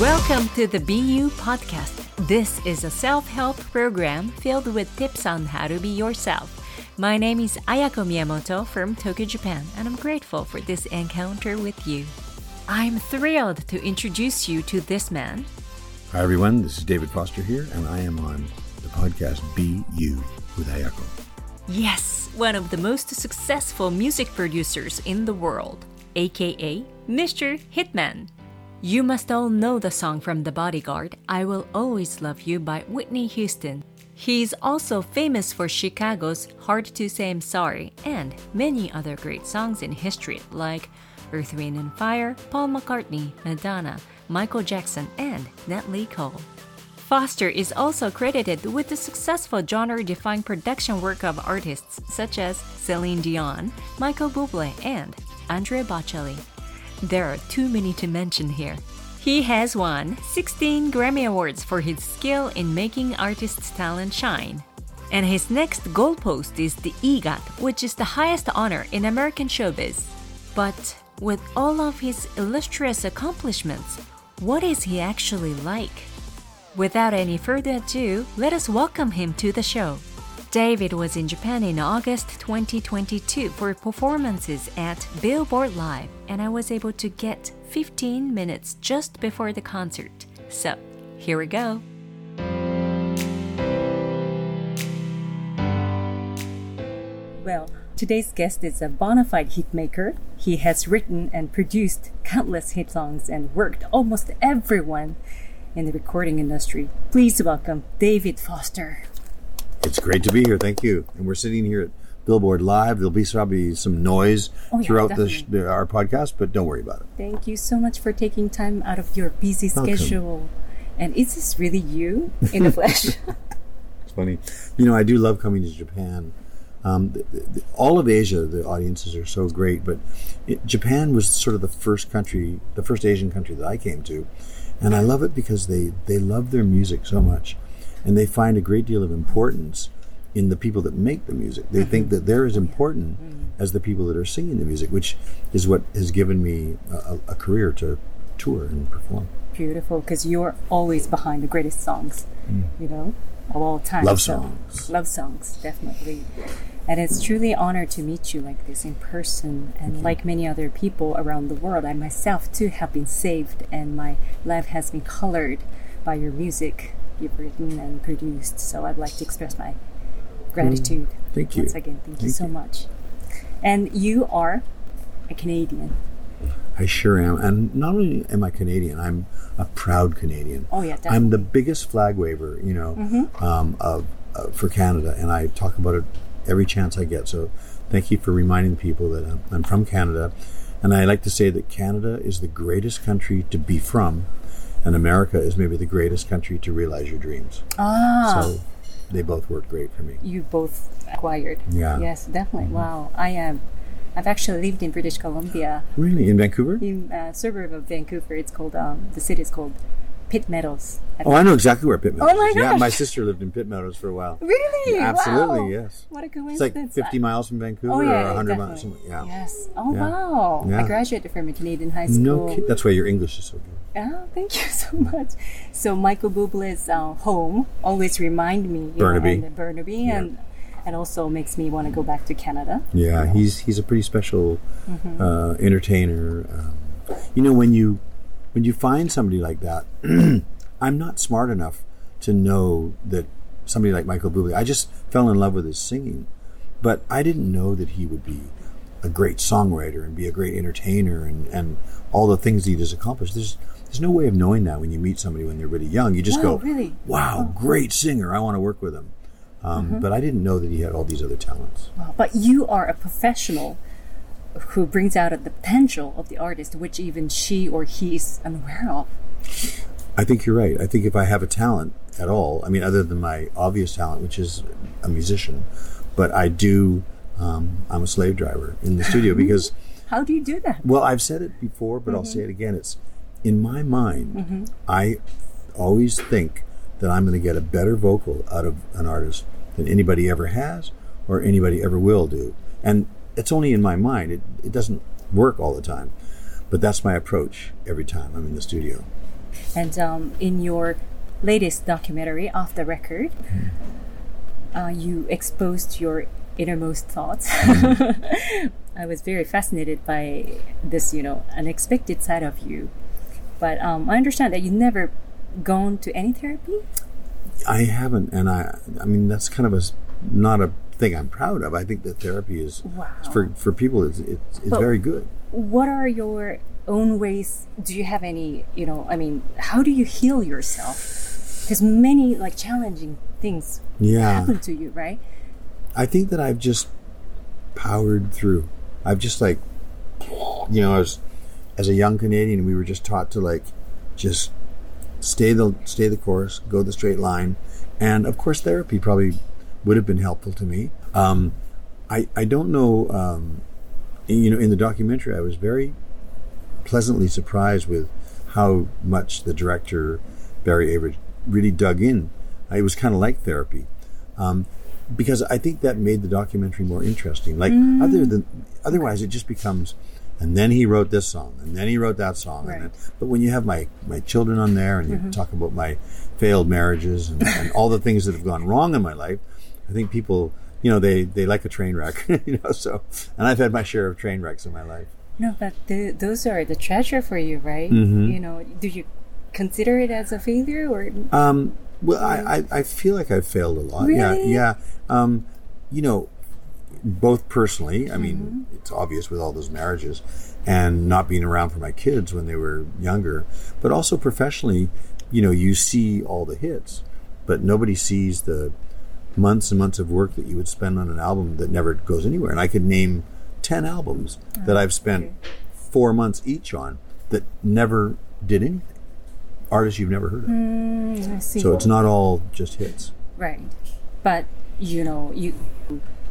Welcome to the Be You podcast. This is a self help program filled with tips on how to be yourself. My name is Ayako Miyamoto from Tokyo, Japan, and I'm grateful for this encounter with you. I'm thrilled to introduce you to this man. Hi, everyone. This is David Foster here, and I am on the podcast Be You with Ayako. Yes, one of the most successful music producers in the world, aka Mr. Hitman. You must all know the song from The Bodyguard, I Will Always Love You by Whitney Houston. He's also famous for Chicago's Hard to Say I'm Sorry and many other great songs in history like Earth, Wind and Fire, Paul McCartney, Madonna, Michael Jackson, and Natalie Cole. Foster is also credited with the successful genre-defying production work of artists such as Celine Dion, Michael Bublé, and Andrea Bocelli. There are too many to mention here. He has won 16 Grammy Awards for his skill in making artists' talent shine. And his next goalpost is the EGOT, which is the highest honor in American showbiz. But with all of his illustrious accomplishments, what is he actually like? Without any further ado, let us welcome him to the show. David was in Japan in August 2022 for performances at Billboard Live, and I was able to get 15 minutes just before the concert. So, here we go. Well, today's guest is a bona fide hitmaker. He has written and produced countless hit songs and worked almost everyone in the recording industry. Please welcome David Foster. It's great to be here. Thank you. And we're sitting here at Billboard Live. There'll be probably some noise Oh, yeah, throughout the, the, our podcast, but don't worry about it. Thank you so much for taking time out of your busy schedule. And is this really you in the flesh? It's funny. You know, I do love coming to Japan. Um, the, the, all of Asia, the audiences are so great, but it, Japan was sort of the first country, the first Asian country that I came to, and I love it because they they love their music so much, and they find a great deal of importance in the people that make the music. They think mm-hmm. that they're as important mm-hmm. as the people that are singing the music, which is what has given me a, a career to tour and perform. Beautiful, because you're always behind the greatest songs, mm. you know, of all time. Love So, songs. love songs, definitely. And it's truly an honor to meet you like this in person. And like many other people around the world, I myself too have been saved, and my life has been colored by your music you've written and produced. So I'd like to express my gratitude. Thank you. Once again, thank, you so you. much. And you are a Canadian. I sure am. And not only am I Canadian, I'm a proud Canadian. Oh, yeah, definitely. I'm the biggest flag waver, you know, um, of, uh, for Canada, and I talk about it every chance I get. So thank you for reminding people that I'm, I'm from Canada. And I like to say that Canada is the greatest country to be from, and America is maybe the greatest country to realize your dreams. Ah. So they both work great for me. you both acquired. Yeah. Yes, definitely. Wow. I am. I've actually lived in British Columbia, Really? In Vancouver? in a suburb of Vancouver. It's called um, the city is called Pitt Meadows. I Oh, I know exactly where Pitt Meadows Oh my is. Yeah, my sister lived in Pitt Meadows for a while. really? Absolutely, Wow. yes. What a coincidence! It's like 50 miles from Vancouver Oh yeah, or 100 definitely. miles. Something. Yeah. Yes. Oh Yeah. wow. I graduated from a Canadian high school. No, kid. that's why your English is so good. Oh, thank you so much. So Michael Bublé's uh, home always remind me, Burnaby. know, and Burnaby, and and also makes me want to go back to Canada. Yeah, he's he's a pretty special uh, entertainer. Um, you know, when you when you find somebody like that, I'm not smart enough to know that somebody like Michael Bublé. I just fell in love with his singing, but I didn't know that he would be a great songwriter and be a great entertainer and, and all the things he has accomplished. There's there's no way of knowing that when you meet somebody when they're really young. You just go, really? "Wow, great singer! I want to work with him." Um, But I didn't know that he had all these other talents. Wow, But you are a professional who brings out the potential of the artist, which even she or he is unaware of. I think you're right. I think if I have a talent at all, I mean, other than my obvious talent, which is a musician, but I do, um, I'm a slave driver in the studio because, How do you do that? well, I've said it before, but I'll say it again. It's in my mind, I always think that I'm going to get a better vocal out of an artist than anybody ever has or anybody ever will do. And it's only in my mind. It, it doesn't work all the time. But that's my approach every time I'm in the studio. And um, in your latest documentary, Off the Record, uh, you exposed your innermost thoughts. I was very fascinated by this, you know, unexpected side of you. But um, I understand that you've never gone to any therapy. I haven't, and I, I mean, that's kind of a not a thing I'm proud of. I think that therapy is Wow. for for people. It's it's, it's very good. What are your own ways? Do you have any, you know, I mean, how do you heal yourself? Because many like challenging things Yeah, happen to you, right? I think that I've just powered through. I've just like, you know, as as a young Canadian, we were just taught to like, just stay the stay the course, go the straight line, and of course, therapy probably would have been helpful to me. Um, I I don't know. Um, you know, in the documentary, I was very pleasantly surprised with how much the director Barry Avrich really dug in. It was kind of like therapy, um, because I think that made the documentary more interesting. Like other than otherwise, it just becomes. And then he wrote this song, and then he wrote that song. And Right. then, but when you have my my children on there, and you talk about my failed marriages and, and all the things that have gone wrong in my life, I think people, you know, they they like a train wreck, you know. So, and I've had my share of train wrecks in my life. No, but the, those are the treasure for you, right? Mm-hmm. You know, do you consider it as a failure or? Um, well, I, I, I feel like I've failed a lot. Yeah, Really? yeah. Um, you know, both personally, I mean, Mm-hmm. it's obvious with all those marriages and not being around for my kids when they were younger, but also professionally, you know, you see all the hits, but nobody sees the months and months of work that you would spend on an album that never goes anywhere. And I could name 10 albums that I've spent four months each on that never did anything. Artists you've never heard of. Mm. So it's not all just hits. right, but you know, you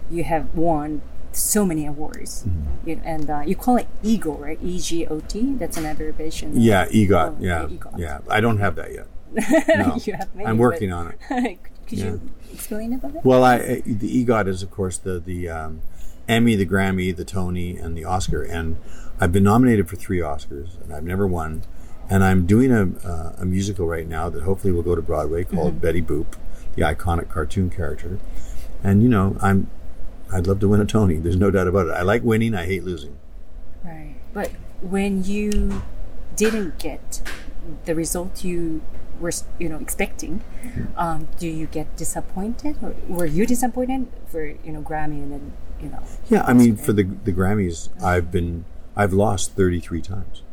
you have won so many awards, Mm-hmm. you and uh, you call it EGOT, right? E G O T. That's an abbreviation. Yeah, EGOT. Oh, yeah, EGOT. yeah. I don't have that yet. No. you have. I'm working on it. Could you explain about it? Well, I, I the EGOT is of course the the um, Emmy, the Grammy, the Tony, and the Oscar, and I've been nominated for three Oscars, and I've never won. And I'm doing a uh, a musical right now that hopefully will go to Broadway called Mm-hmm. Betty Boop, the iconic cartoon character. And you know, I'm I'd love to win a Tony. There's no doubt about it. I like winning. I hate losing. Right. But when you didn't get the result you were, you know, expecting, mm-hmm. um, do you get disappointed, or were you disappointed for you know Grammy and then you know? Yeah, I mean, for the the Grammys, mm-hmm. I've been I've lost 33 times.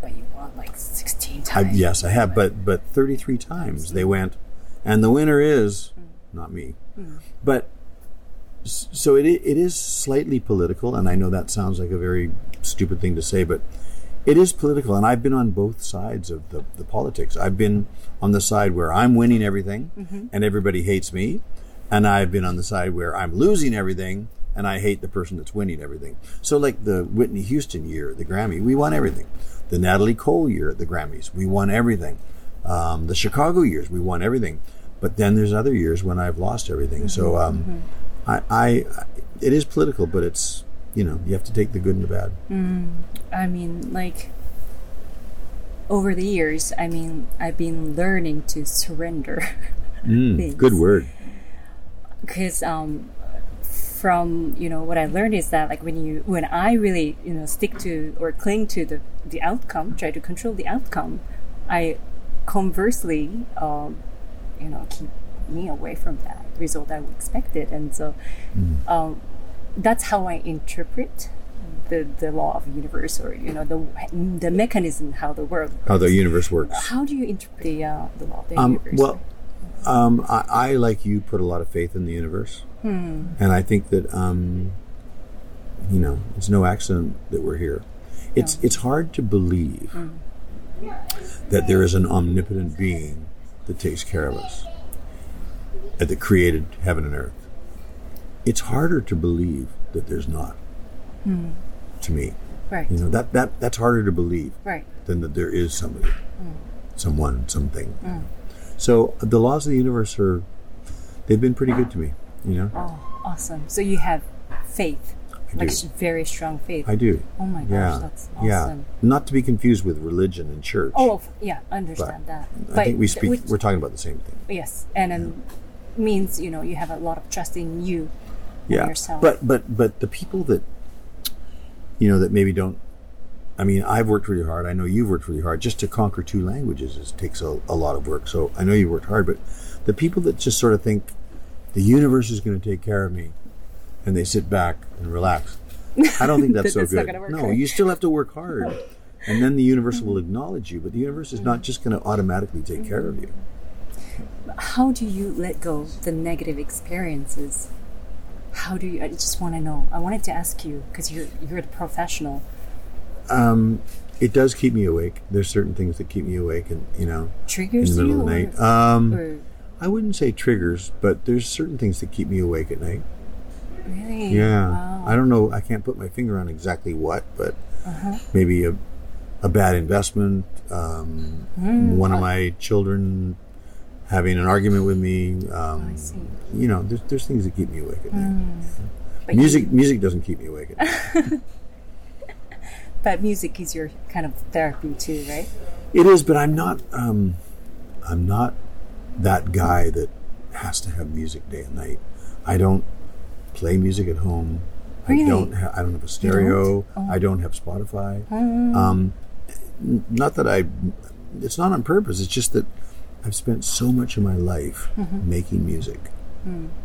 But you won like sixteen I, times. yes, I have, but but 33 times they went, and the winner is mm. not me. Mm. But s- so it it is slightly political, and I know that sounds like a very stupid thing to say, but it is political, and I've been on both sides of the, the politics. I've been on the side where I'm winning everything, and everybody hates me, and I've been on the side where I'm losing everything. And I hate the person that's winning everything. So, like the Whitney Houston year, at the Grammy, we won everything. The Natalie Cole year at the Grammys, we won everything. Um, the Chicago years, we won everything. But then there's other years when I've lost everything. So, um, I, I, it is political, but it's you know you have to take the good and the bad. I mean, like over the years, I mean, I've been learning to surrender. Mm, good word. because um, from you know what I learned is that like when you when I really you know stick to or cling to the the outcome, try to control the outcome, I conversely um, you know keep me away from that result I expected, and so um, that's how I interpret the the law of the universe or you know the the mechanism how the world works. How the universe works. how do you interpret the uh, the law of the Um, universe? well, um, I, I like you put a lot of faith in the universe, and I think that um, you know it's no accident that we're here. It's it's hard to believe that there is an omnipotent being that takes care of us, that created heaven and earth. It's harder to believe that there's not. Hmm. To me, right, you know that that that's harder to believe right. than that there is somebody, hmm. someone, something. Hmm. So uh, the laws of the universe are, they've been pretty good to me, you know? Oh, awesome! So you have faith. I like do. very strong faith. I do. oh my gosh, yeah. that's Yeah. Not to be confused with religion and church. Oh, yeah, understand that. I think we th- speak. which- we're talking about the same thing. yes, and then means you know you have a lot of trust in you yeah yourself. but but but the people that you know that maybe don't i mean i've worked really hard. I know you've worked really hard. Just to conquer two languages is, takes a, a lot of work. So i know you worked hard but the people that just sort of think the universe is going to take care of me and they sit back and relax i don't think that's so That's good. no right? you still have to work hard and then the universe mm-hmm. will acknowledge you but the universe is not mm-hmm. just going to automatically take care of you mm-hmm. How do you let go of the negative experiences? How do you? I just want to know. I wanted to ask you because you're you're the professional. um, it does keep me awake there's certain things that keep me awake and you know triggers in the middle of the or- night. Um, or I wouldn't say triggers, but there's certain things that keep me awake at night. really? Yeah, Wow. I don't know. I can't put my finger on exactly what, but Uh-huh. maybe a a bad investment. Um, Hmm. One of my children having an argument with me. Um, I see. you know, there's there's things that keep me awake at night. But you- Music music doesn't keep me awake at night. but music is your kind of therapy too, right? It is, but I'm not. Um, I'm not that guy that has to have music day and night. I don't play music at home. Really? I don't. Ha- I don't have a stereo. Oh. I don't have Spotify. Hmm. Um, not that I. It's not on purpose. It's just that I've spent so much of my life making music,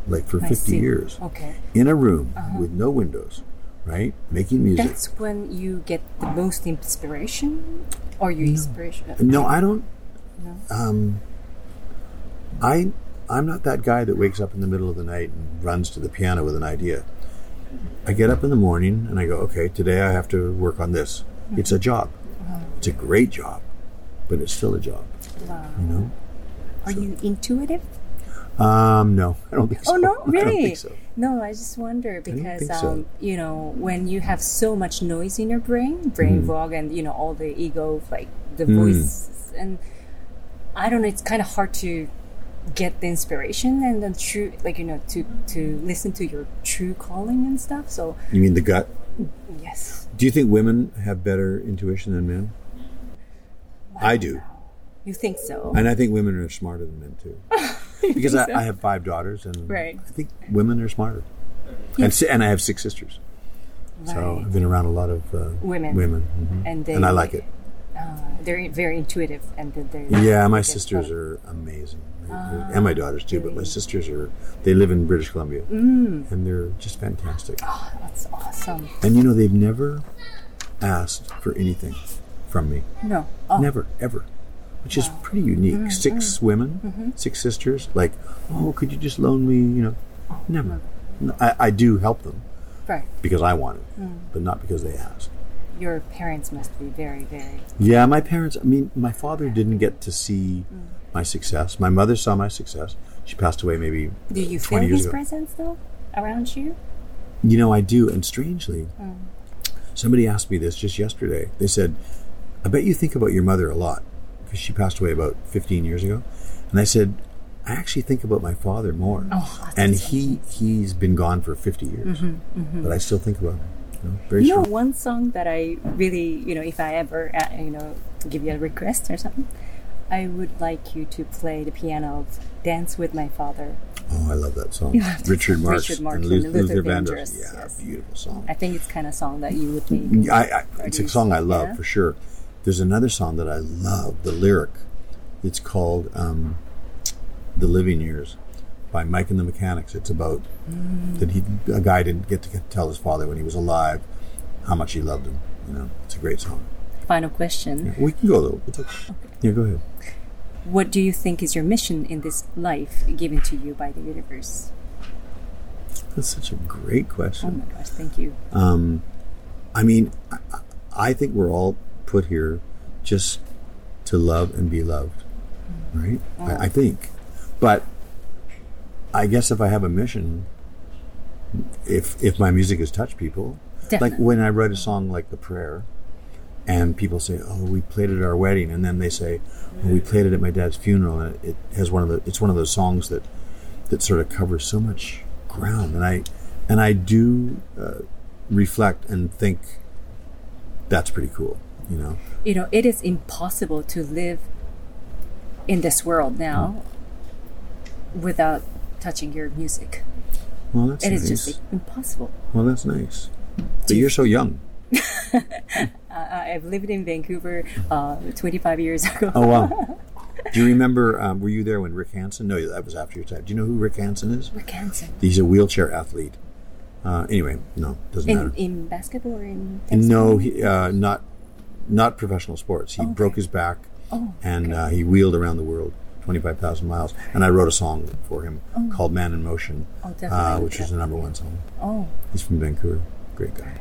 like for Mm-hmm. I 50 see. years, Okay. in a room with no windows, right? Making music. That's when you get the most inspiration, or your inspiration. No, I don't. No? Um, I I'm not that guy that wakes up in the middle of the night and runs to the piano with an idea. I get up in the morning and I go, okay, today I have to work on this. It's a job. It's a great job, but it's still a job. Wow. You know? Are you intuitive? Um, no, I don't think so. Oh no, I don't really? think so. No, I just wonder because think so. um, you know when you have so much noise in your brain, brain Mm-hmm. fog, and you know all the ego, like the Mm. voice, and I don't know. It's kind of hard to get the inspiration and the true, like you know, to to listen to your true calling and stuff. So You mean the gut? yes, Do you think women have better intuition than men? I do. You think so? And I think women are smarter than men too. Because I, I have five daughters, and Right. I think women are smarter. And, si- and I have six sisters, so I've been around a lot of uh, Women. Women, mhm. And they- and I like it. Uh, they're very intuitive, and they're Yeah, my sisters are amazing, Ah, and my daughters too. But my sisters are they live in British Columbia, Mm. and they're just fantastic. Oh, that's awesome. And you know, they've never asked for anything from me. No, oh, Never, ever. Which is pretty unique. Mm, Six women, six sisters. Like, oh, could you just loan me? You know, never. No, I, I do help them right. because I want it, Mm. but not because they ask. Your parents must be very, very. Yeah, my parents. I mean, my father didn't get to see Mm. my success. My mother saw my success. She passed away maybe Do you feel his ago. presence though around you? You know, I do. And strangely, Mm. somebody asked me this just yesterday. They said, I bet you think about your mother a lot because she passed away about 15 years ago. And I said, I actually think about my father more. Oh, and he he's been gone for 50 years. But I still think about him. You know, very You know, one song that I really, you know, if I ever, uh, you know, give you a request or something, I would like you to play the piano of "Dance with My Father." Oh, I love that song. Richard. Marx Richard Marx and and Luther, Luther Vandross. Vandross, Yeah, yes. beautiful song. I think it's kind of song that you would make. I, I, it's a song I love yeah? for sure. There's another song that I love, the lyric. It's called um, "The Living Years" by Mike and the Mechanics. It's about Mm. that he a guy didn't get to tell his father when he was alive how much he loved him. You know, it's a great song. Final question: We can go though. Okay. Yeah, go ahead. What do you think is your mission in this life given to you by the universe? That's such a great question. Oh my gosh, thank you. Um, I mean, I, I think we're all put here just to love and be loved, right? I, I think. But I guess if I have a mission, if if my music has touched people, like when I write a song like the prayer, and people say, "Oh, we played it at our wedding," and then they say, oh, "We played it at my dad's funeral," and it has one of the it's one of those songs that that sort of covers so much ground, and I and I do uh, reflect and think that's pretty cool. You know, You know, it is impossible to live in this world now without touching your music. well that's It nice. is just impossible. well, that's nice. But you're so young. I've lived in Vancouver uh, 25 years ago. Oh wow. Do you remember? Um, were you there when Rick Hansen? No, that was after your time. Do you know who Rick Hansen is? Rick Hansen. He's a wheelchair athlete. Uh, anyway, no, doesn't In, matter. in basketball or in? No, he, uh, not not professional sports. He Okay. broke his back Oh, and uh, he wheeled around the world, twenty five thousand miles. And I wrote a song for him called "Man in Motion," Oh, uh, which was the number one song. Oh, He's from Vancouver. Great guy.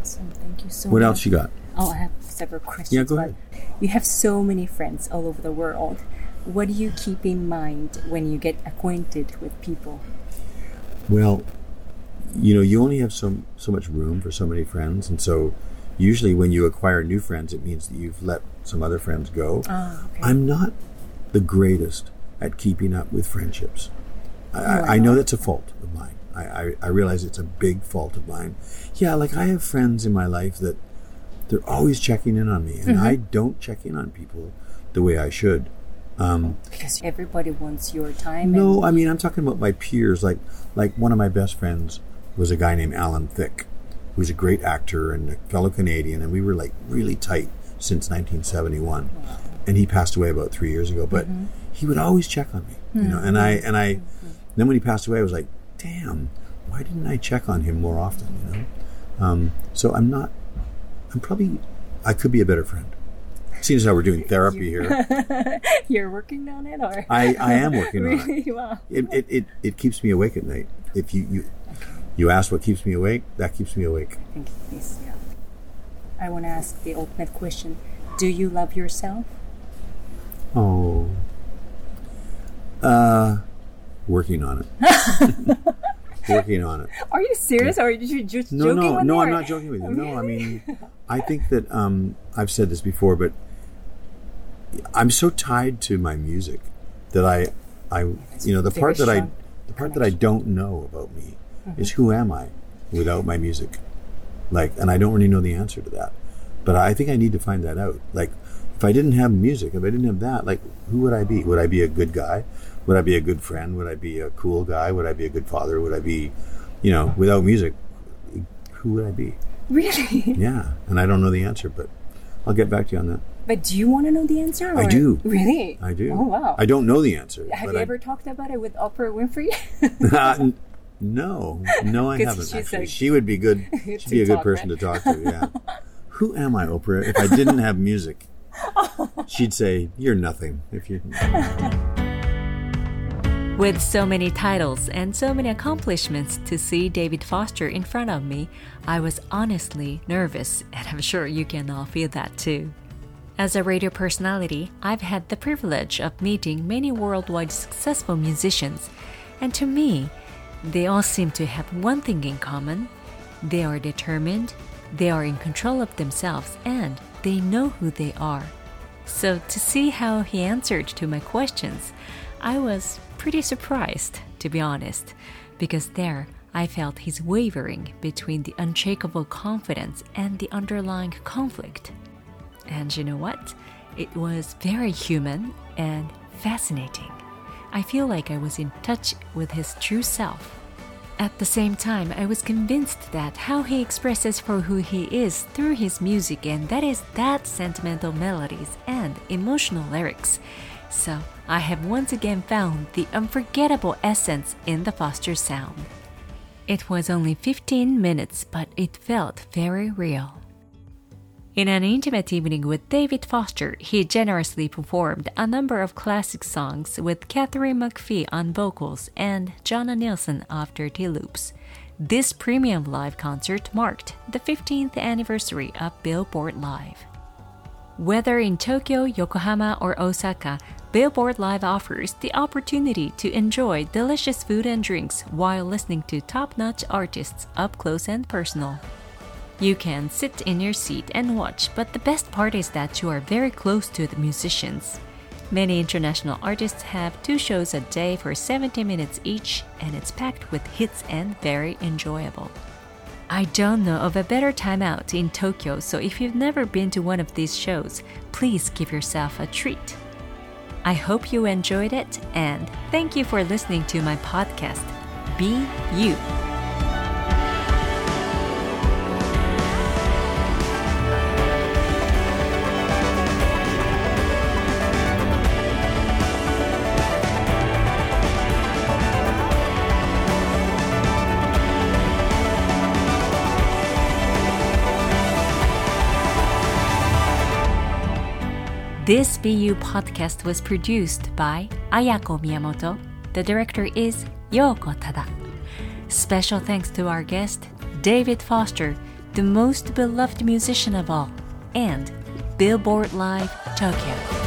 awesome. Thank you so What much. else you got? Oh, I have several questions. Yeah, go ahead. You have so many friends all over the world. What do you keep in mind when you get acquainted with people? Well, you know, you only have so so much room for so many friends, and so usually when you acquire new friends, it means that you've let some other friends go. Ah, okay. I'm not the greatest at keeping up with friendships. I, I, I know that's a fault of mine. I, I, I realize it's a big fault of mine. Yeah, like I have friends in my life that they're always checking in on me, and Mm-hmm. I don't check in on people the way I should. Um, because everybody wants your time. no, I mean I'm talking about my peers. Like like one of my best friends was a guy named Alan Thicke, who's a great actor and a fellow Canadian, and we were like really tight since 1971. And he passed away about three years ago, but mm-hmm. he would always check on me, you know. Mm-hmm. And I and I mm-hmm. then when he passed away, I was like, damn, why didn't I check on him more often, you know? Um, so I'm not. I'm probably. I could be a better friend. Seeing as how we're doing therapy here, you're working on it, or I, I am working on it. really wow. it, it, it, it keeps me awake at night. If you, you you ask what keeps me awake, that keeps me awake. I think this. Yeah. I want to ask the ultimate question: Do you love yourself? Oh. Uh, working on it. working on it. Are you serious, or are you just No, joking? no, no. me, I'm not joking with you. No, I mean, I think that um, I've said this before, but I'm so tied to my music that I, I, you know, the part that I, the part that I don't know about me is who am I without my music, like, and I don't really know the answer to that, but I think I need to find that out. Like, if I didn't have music, if I didn't have that, like, who would I be? Would I be a good guy? Would I be a good friend? Would I be a cool guy? Would I be a good father? Would I be, you know, without music, who would I be? Really? Yeah, and I don't know the answer, but I'll get back to you on that. But do you want to know the answer? I do. Really? I do. Oh wow. I don't know the answer. Have you I- ever talked about it with Oprah Winfrey? Uh, No, no, I haven't actually. she would be good. She'd be a good person to talk to. Yeah. Who am I, Oprah? If I didn't have music, she'd say, "You're nothing." If you, With so many titles and so many accomplishments to see David Foster in front of me, I was honestly nervous, and I'm sure you can all feel that too. As a radio personality, I've had the privilege of meeting many worldwide successful musicians, and to me, they all seem to have one thing in common they are determined, they are in control of themselves, and they know who they are. So, to see how he answered to my questions, I was pretty surprised, to be honest, because there I felt his wavering between the unshakable confidence and the underlying conflict. And you know what? It was very human and fascinating. I feel like I was in touch with his true self. At the same time, I was convinced that how he expresses for who he is through his music, and that is that sentimental melodies and emotional lyrics. So, I have once again found the unforgettable essence in the Foster sound. It was only 15 minutes, but it felt very real. In an intimate evening with David Foster, he generously performed a number of classic songs with Katharine McPhee on vocals and Jonah Nilsson of Dirty Loops. This premium live concert marked the 15th anniversary of Billboard Live. Whether in Tokyo, Yokohama, or Osaka, Billboard Live offers the opportunity to enjoy delicious food and drinks while listening to top notch artists up close and personal. You can sit in your seat and watch, but the best part is that you are very close to the musicians. Many international artists have two shows a day for 70 minutes each, and it's packed with hits and very enjoyable. I don't know of a better time out in Tokyo, so if you've never been to one of these shows, please give yourself a treat. I hope you enjoyed it, and thank you for listening to my podcast, Be You. This Be You podcast was produced by Ayako Miyamoto. The director is Yoko Tada. Special thanks to our guest, David Foster, the most beloved musician of all, and Billboard Live Tokyo.